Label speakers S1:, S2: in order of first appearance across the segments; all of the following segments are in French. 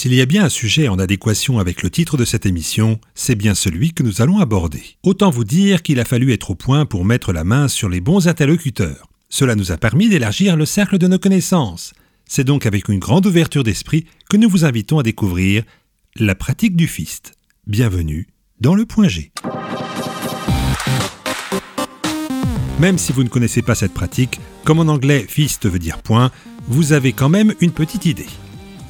S1: S'il y a bien un sujet en adéquation avec le titre de cette émission, c'est bien celui que nous allons aborder. Autant vous dire qu'il a fallu être au point pour mettre la main sur les bons interlocuteurs. Cela nous a permis d'élargir le cercle de nos connaissances. C'est donc avec une grande ouverture d'esprit que nous vous invitons à découvrir la pratique du fist. Bienvenue dans le point G. Même si vous ne connaissez pas cette pratique, comme en anglais fist veut dire point, vous avez quand même une petite idée.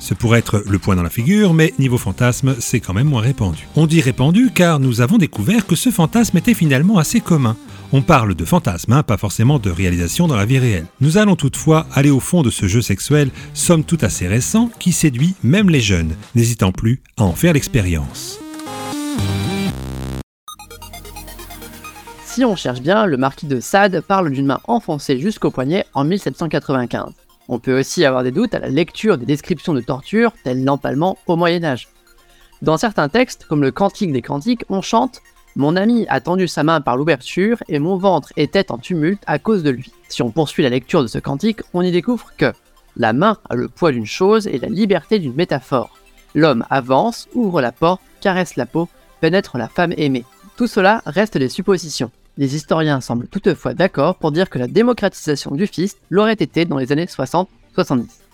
S1: Ce pourrait être le point dans la figure, mais niveau fantasme, c'est quand même moins répandu. On dit répandu car nous avons découvert que ce fantasme était finalement assez commun. On parle de fantasme, hein, pas forcément de réalisation dans la vie réelle. Nous allons toutefois aller au fond de ce jeu sexuel, somme toute assez récent, qui séduit même les jeunes, n'hésitant plus à en faire l'expérience.
S2: Si on cherche bien, le marquis de Sade parle d'une main enfoncée jusqu'au poignet en 1795. On peut aussi avoir des doutes à la lecture des descriptions de torture, tel l'empalement au Moyen Âge. Dans certains textes, comme le Cantique des Cantiques, on chante Mon ami a tendu sa main par l'ouverture et mon ventre était en tumulte à cause de lui. Si on poursuit la lecture de ce cantique, on y découvre que la main a le poids d'une chose et la liberté d'une métaphore. L'homme avance, ouvre la porte, caresse la peau, pénètre la femme aimée. Tout cela reste des suppositions. Les historiens semblent toutefois d'accord pour dire que la démocratisation du fist l'aurait été dans les années 60-70.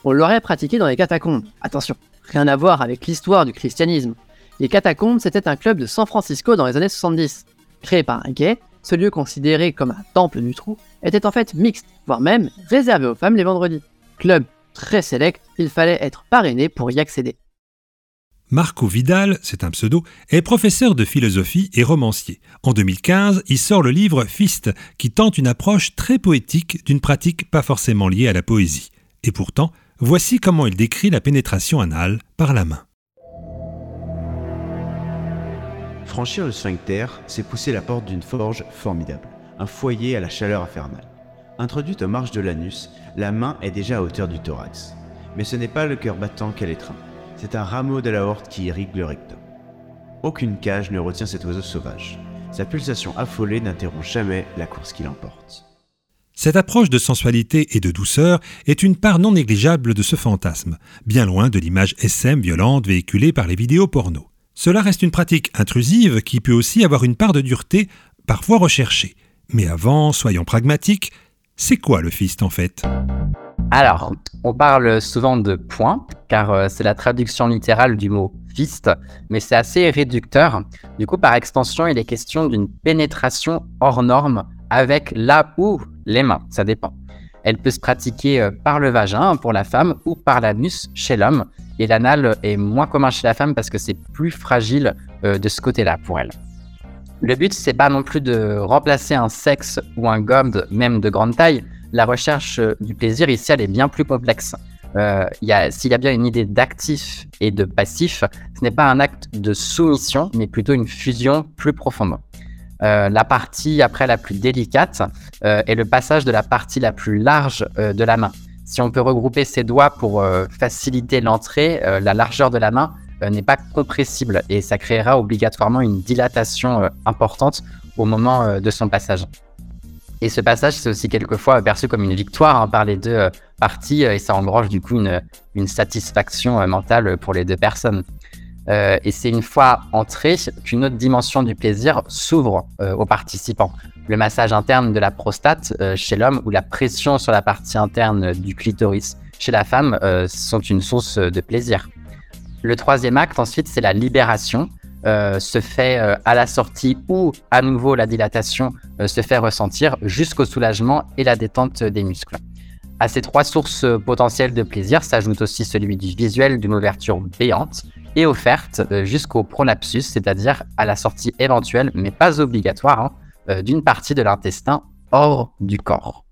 S2: On l'aurait pratiqué dans les catacombes. Attention, rien à voir avec l'histoire du christianisme. Les catacombes, c'était un club de San Francisco dans les années 70. Créé par un gay, ce lieu considéré comme un temple du trou était en fait mixte, voire même réservé aux femmes les vendredis. Club très sélect, il fallait être parrainé pour y accéder.
S1: Marco Vidal, c'est un pseudo, est professeur de philosophie et romancier. En 2015, il sort le livre Fist, qui tente une approche très poétique d'une pratique pas forcément liée à la poésie. Et pourtant, voici comment il décrit la pénétration anale par la main.
S3: Franchir le sphincter, c'est pousser la porte d'une forge formidable, un foyer à la chaleur infernale. Introduite aux marges de l'anus, la main est déjà à hauteur du thorax. Mais ce n'est pas le cœur battant qu'elle étreint c'est un rameau de la horte qui irrigue le rectum. Aucune cage ne retient cet oiseau sauvage. Sa pulsation affolée n'interrompt jamais la course qui l'emporte.
S1: Cette approche de sensualité et de douceur est une part non négligeable de ce fantasme, bien loin de l'image SM violente véhiculée par les vidéos porno. Cela reste une pratique intrusive qui peut aussi avoir une part de dureté, parfois recherchée. Mais avant, soyons pragmatiques, c'est quoi le fist en fait?
S4: Alors, on parle souvent de point, car euh, c'est la traduction littérale du mot fist, mais c'est assez réducteur. Du coup, par extension, il est question d'une pénétration hors norme avec la ou les mains, ça dépend. Elle peut se pratiquer euh, par le vagin pour la femme ou par l'anus chez l'homme, et l'anal est moins commun chez la femme parce que c'est plus fragile euh, de ce côté-là pour elle. Le but, c'est pas non plus de remplacer un sexe ou un gobe, même de grande taille, la recherche du plaisir ici, elle est bien plus complexe. Euh, S'il y a bien une idée d'actif et de passif, ce n'est pas un acte de soumission, mais plutôt une fusion plus profonde. Euh, la partie après la plus délicate euh, est le passage de la partie la plus large de la main. Si on peut regrouper ses doigts pour faciliter l'entrée, la largeur de la main n'est pas compressible et ça créera obligatoirement une dilatation importante au moment de son passage. Et ce passage, c'est aussi quelquefois perçu comme une victoire hein, par les deux euh, parties euh, et ça engrange du coup une, une satisfaction euh, mentale pour les deux personnes. et c'est une fois entré qu'une autre dimension du plaisir s'ouvre aux participants. Le massage interne de la prostate chez l'homme ou la pression sur la partie interne du clitoris chez la femme sont une source de plaisir. Le troisième acte ensuite, c'est la libération. Euh, se fait euh, à la sortie ou à nouveau la dilatation euh, se fait ressentir jusqu'au soulagement et la détente des muscles. À ces trois sources potentielles de plaisir s'ajoute aussi celui du visuel d'une ouverture béante et offerte jusqu'au prolapsus, c'est-à-dire à la sortie éventuelle, mais pas obligatoire, hein, d'une partie de l'intestin hors du corps.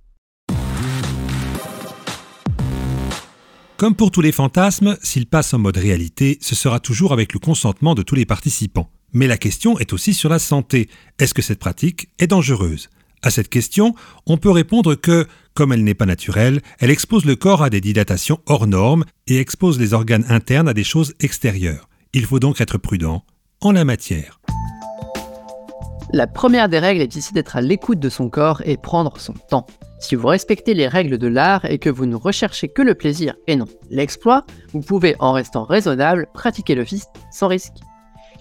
S1: Comme pour tous les fantasmes, s'ils passent en mode réalité, ce sera toujours avec le consentement de tous les participants. Mais la question est aussi sur la santé. Est-ce que cette pratique est dangereuse? À cette question, on peut répondre que, comme elle n'est pas naturelle, elle expose le corps à des dilatations hors normes et expose les organes internes à des choses extérieures. Il faut donc être prudent en la matière.
S2: La première des règles est ici d'être à l'écoute de son corps et prendre son temps. Si vous respectez les règles de l'art et que vous ne recherchez que le plaisir et non l'exploit, vous pouvez, en restant raisonnable, pratiquer le fist sans risque.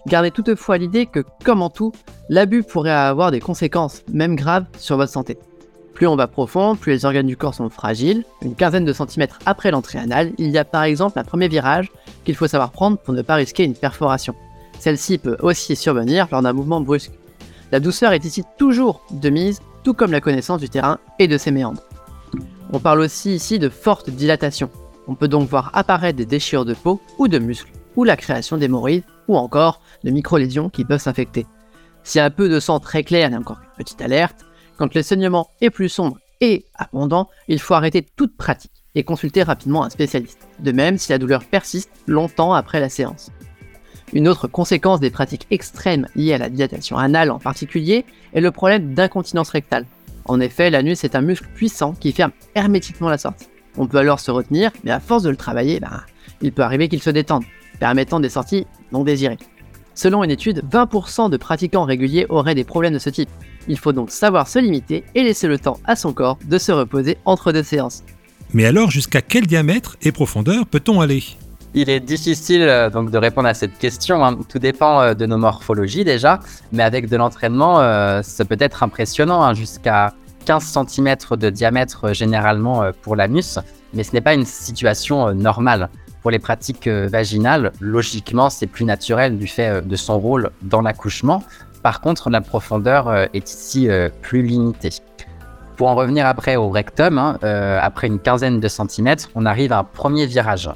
S2: Gardez toutefois l'idée que, comme en tout, l'abus pourrait avoir des conséquences, même graves, sur votre santé. Plus on va profond, plus les organes du corps sont fragiles. Une quinzaine de centimètres après l'entrée anale, il y a par exemple un premier virage qu'il faut savoir prendre pour ne pas risquer une perforation. Celle-ci peut aussi survenir lors d'un mouvement brusque. La douceur est ici toujours de mise, tout comme la connaissance du terrain et de ses méandres. On parle aussi ici de forte dilatation. On peut donc voir apparaître des déchirures de peau ou de muscles, ou la création d'hémorroïdes, ou encore de micro-lésions qui peuvent s'infecter. Si un peu de sang très clair n'est encore une petite alerte, quand le saignement est plus sombre et abondant, il faut arrêter toute pratique et consulter rapidement un spécialiste. De même si la douleur persiste longtemps après la séance. Une autre conséquence des pratiques extrêmes liées à la dilatation anale en particulier est le problème d'incontinence rectale. En effet, l'anus est un muscle puissant qui ferme hermétiquement la sortie. On peut alors se retenir, mais à force de le travailler, ben, il peut arriver qu'il se détende, permettant des sorties non désirées. Selon une étude, 20% de pratiquants réguliers auraient des problèmes de ce type. Il faut donc savoir se limiter et laisser le temps à son corps de se reposer entre deux séances.
S1: Mais alors, jusqu'à quel diamètre et profondeur peut-on aller?
S4: Il est difficile euh, donc de répondre à cette question. Hein. Tout dépend euh, de nos morphologies déjà, mais avec de l'entraînement, euh, ça peut être impressionnant, hein, jusqu'à 15 cm de diamètre généralement pour l'anus, mais ce n'est pas une situation normale. Pour les pratiques vaginales, logiquement, c'est plus naturel du fait de son rôle dans l'accouchement. Par contre, la profondeur est ici plus limitée. Pour en revenir après au rectum, hein, après une quinzaine de centimètres, on arrive à un premier virage.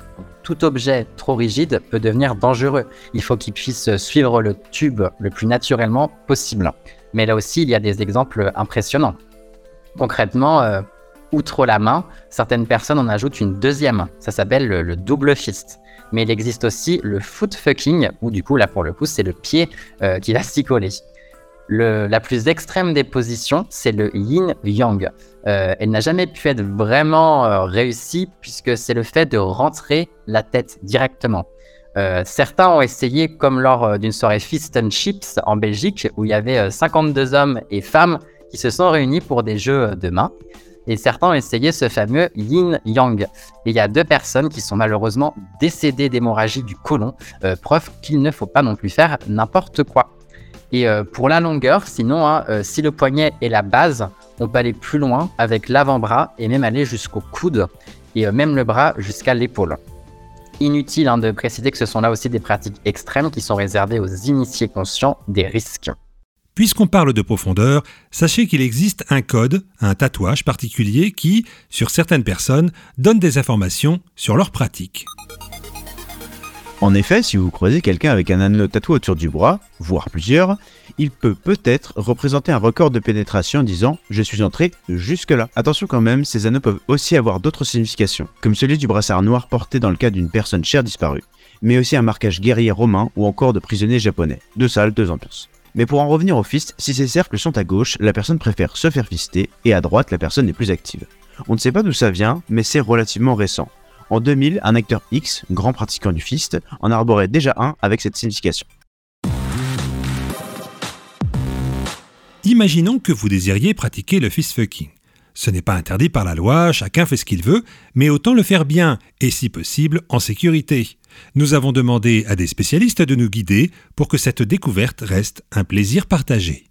S4: Tout objet trop rigide peut devenir dangereux. Il faut qu'il puisse suivre le tube le plus naturellement possible. Mais là aussi, il y a des exemples impressionnants. Concrètement, outre la main, certaines personnes en ajoutent une deuxième. Ça s'appelle le, double fist. Mais il existe aussi le foot fucking, où du coup, là pour le coup, c'est le pied euh, qui va s'y coller. La plus extrême des positions, c'est le yin-yang. Euh, elle n'a jamais pu être vraiment euh, réussie puisque c'est le fait de rentrer la tête directement. certains ont essayé, comme lors d'une soirée Fist and Chips en Belgique, où il y avait 52 hommes et femmes qui se sont réunis pour des jeux de main et certains ont essayé ce fameux yin-yang. Et il y a deux personnes qui sont malheureusement décédées d'hémorragie du côlon, euh, preuve qu'il ne faut pas non plus faire n'importe quoi. Et euh, pour la longueur, sinon, hein, euh, si le poignet est la base, on peut aller plus loin avec l'avant-bras et même aller jusqu'au coude et même le bras jusqu'à l'épaule. Inutile hein, de préciser que ce sont là aussi des pratiques extrêmes qui sont réservées aux initiés conscients des risques.
S1: Puisqu'on parle de profondeur, sachez qu'il existe un code, un tatouage particulier qui, sur certaines personnes, donne des informations sur leur pratique.
S3: En effet, si vous croisez quelqu'un avec un anneau tatoué autour du bras, voire plusieurs, il peut peut-être représenter un record de pénétration disant je suis entré jusque-là. Attention quand même, ces anneaux peuvent aussi avoir d'autres significations, comme celui du brassard noir porté dans le cas d'une personne chère disparue, mais aussi un marquage guerrier romain ou encore de prisonnier japonais. Deux salles, deux ambiances. Mais pour en revenir au fist, si ces cercles sont à gauche, la personne préfère se faire fister, et à droite, la personne est plus active. On ne sait pas d'où ça vient, mais c'est relativement récent. En 2000, un acteur X, grand pratiquant du fist, en arborait déjà un avec cette signification.
S1: Imaginons que vous désiriez pratiquer le fist fucking. Ce n'est pas interdit par la loi, chacun fait ce qu'il veut, mais autant le faire bien, et si possible en sécurité. Nous avons demandé à des spécialistes de nous guider pour que cette découverte reste un plaisir partagé.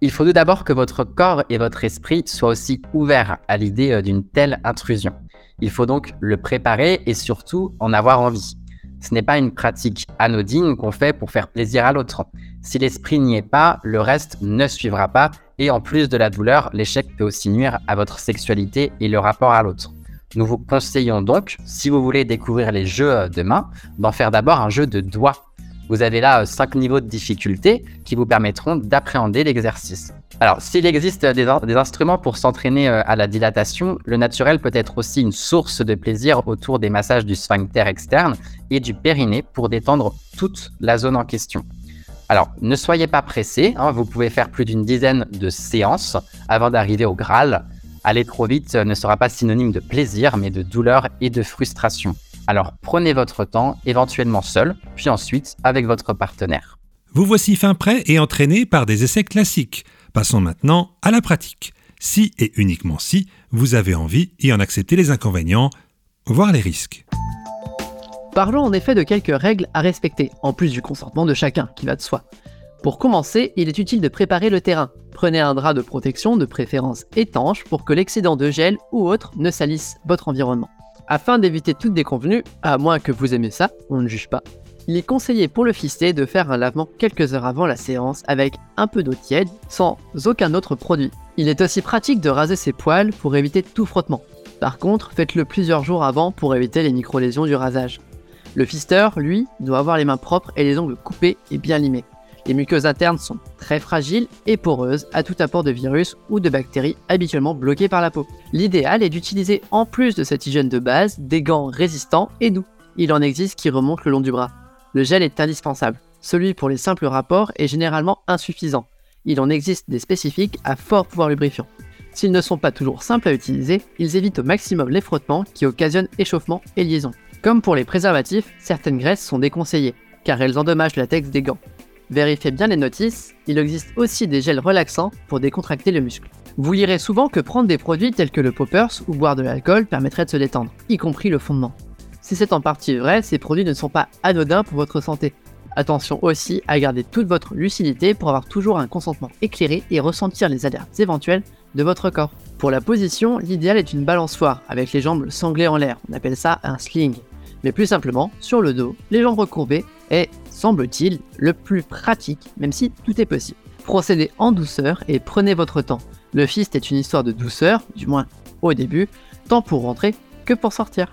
S4: Il faut tout d'abord que votre corps et votre esprit soient aussi ouverts à l'idée euh, d'une telle intrusion. Il faut donc le préparer et surtout en avoir envie. Ce n'est pas une pratique anodine qu'on fait pour faire plaisir à l'autre. Si l'esprit n'y est pas, le reste ne suivra pas et en plus de la douleur, l'échec peut aussi nuire à votre sexualité et le rapport à l'autre. Nous vous conseillons donc, si vous voulez découvrir les jeux de main, d'en faire d'abord un jeu de doigts. Vous avez là 5 niveaux de difficulté qui vous permettront d'appréhender l'exercice. Alors, s'il existe des, instruments pour s'entraîner euh, à la dilatation, le naturel peut être aussi une source de plaisir autour des massages du sphincter externe et du périnée pour détendre toute la zone en question. Alors, ne soyez pas pressé, hein, vous pouvez faire plus d'une dizaine de séances avant d'arriver au Graal. Aller trop vite ne sera pas synonyme de plaisir, mais de douleur et de frustration. Alors prenez votre temps, éventuellement seul, puis ensuite avec votre partenaire.
S1: Vous voici fin prêt et entraîné par des essais classiques. Passons maintenant à la pratique. Si et uniquement si vous avez envie et en accepter les inconvénients, voire les risques.
S2: Parlons en effet de quelques règles à respecter, en plus du consentement de chacun, qui va de soi. Pour commencer, il est utile de préparer le terrain. Prenez un drap de protection, de préférence étanche, pour que l'excédent de gel ou autre ne salisse votre environnement. Afin d'éviter toute déconvenue, à moins que vous aimez ça, on ne juge pas, il est conseillé pour le fisté de faire un lavement quelques heures avant la séance avec un peu d'eau tiède, sans aucun autre produit. Il est aussi pratique de raser ses poils pour éviter tout frottement. Par contre, faites-le plusieurs jours avant pour éviter les micro-lésions du rasage. Le fisteur, lui, doit avoir les mains propres et les ongles coupés et bien limés. Les muqueuses internes sont très fragiles et poreuses à tout apport de virus ou de bactéries habituellement bloquées par la peau. L'idéal est d'utiliser en plus de cette hygiène de base des gants résistants et doux. Il en existe qui remontent le long du bras. Le gel est indispensable. Celui pour les simples rapports est généralement insuffisant. Il en existe des spécifiques à fort pouvoir lubrifiant. S'ils ne sont pas toujours simples à utiliser, ils évitent au maximum les frottements qui occasionnent échauffement et liaison. Comme pour les préservatifs, certaines graisses sont déconseillées, car elles endommagent le latex des gants. Vérifiez bien les notices, il existe aussi des gels relaxants pour décontracter le muscle. Vous lirez souvent que prendre des produits tels que le poppers ou boire de l'alcool permettrait de se détendre, y compris le fondement. Si c'est en partie vrai, ces produits ne sont pas anodins pour votre santé. Attention aussi à garder toute votre lucidité pour avoir toujours un consentement éclairé et ressentir les alertes éventuelles de votre corps. Pour la position, l'idéal est une balançoire avec les jambes sanglées en l'air, on appelle ça un sling. Mais plus simplement, sur le dos, les jambes recourbées est, semble-t-il, le plus pratique, même si tout est possible. Procédez en douceur et prenez votre temps. Le fist est une histoire de douceur, du moins au début, tant pour rentrer que pour sortir.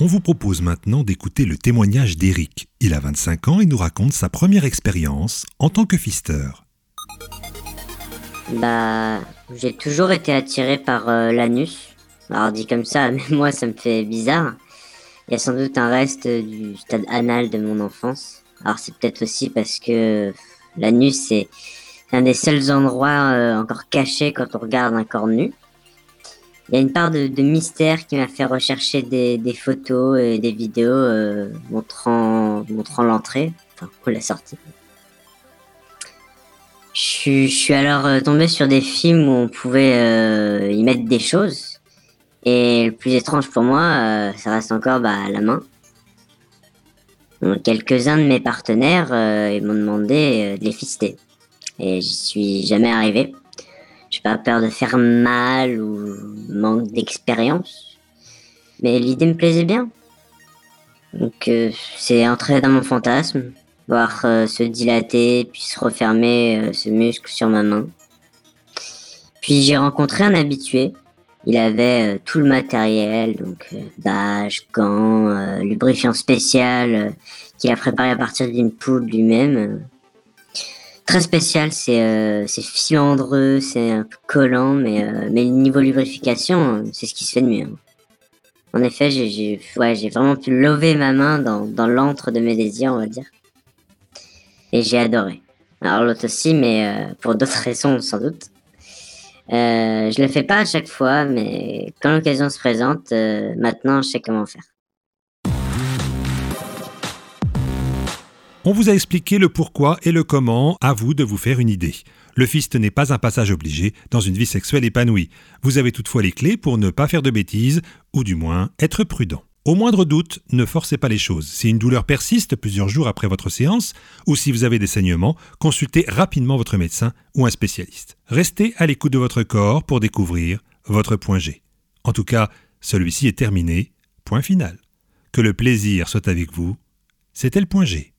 S1: On vous propose maintenant d'écouter le témoignage d'Eric. Il a 25 ans et nous raconte sa première expérience en tant que fisteur.
S5: Bah, j'ai toujours été attiré par euh, l'anus. Alors dit comme ça, mais moi ça me fait bizarre. Il y a sans doute un reste du stade anal de mon enfance. Alors c'est peut-être aussi parce que l'anus c'est un des seuls endroits euh, encore cachés quand on regarde un corps nu. Il y a une part de, mystère qui m'a fait rechercher des, photos et des vidéos euh, montrant, montrant l'entrée, enfin ou la sortie. Je, suis alors euh, tombé sur des films où on pouvait y mettre des choses et le plus étrange pour moi, euh, ça reste encore bah, la main. Quelques-uns de mes partenaires euh, m'ont demandé euh, de les fister. Et j'y suis jamais arrivé. J'ai pas peur de faire mal ou manque d'expérience. Mais l'idée me plaisait bien. Donc c'est entré dans mon fantasme. Voir se dilater puis se refermer ce muscle sur ma main. Puis j'ai rencontré un habitué il avait euh, tout le matériel, donc euh, bâche, gants, euh, lubrifiant spécial qu'il a préparé à partir d'une poule lui-même. Très spécial, c'est filandreux, c'est un peu collant, mais, mais niveau lubrification, c'est ce qui se fait de mieux. En effet, j'ai ouais, vraiment pu lever ma main dans, dans l'antre de mes désirs, on va dire. Et j'ai adoré. Alors l'autre aussi, mais pour d'autres raisons sans doute. Euh, je le fais pas à chaque fois, mais quand l'occasion se présente, euh, maintenant je sais comment faire.
S1: On vous a expliqué le pourquoi et le comment, à vous de vous faire une idée. Le fist n'est pas un passage obligé dans une vie sexuelle épanouie. Vous avez toutefois les clés pour ne pas faire de bêtises, ou du moins être prudent. Au moindre doute, ne forcez pas les choses. Si une douleur persiste plusieurs jours après votre séance, ou si vous avez des saignements, consultez rapidement votre médecin ou un spécialiste. Restez à l'écoute de votre corps pour découvrir votre point G. En tout cas, celui-ci est terminé. Point final. Que le plaisir soit avec vous. C'était le point G.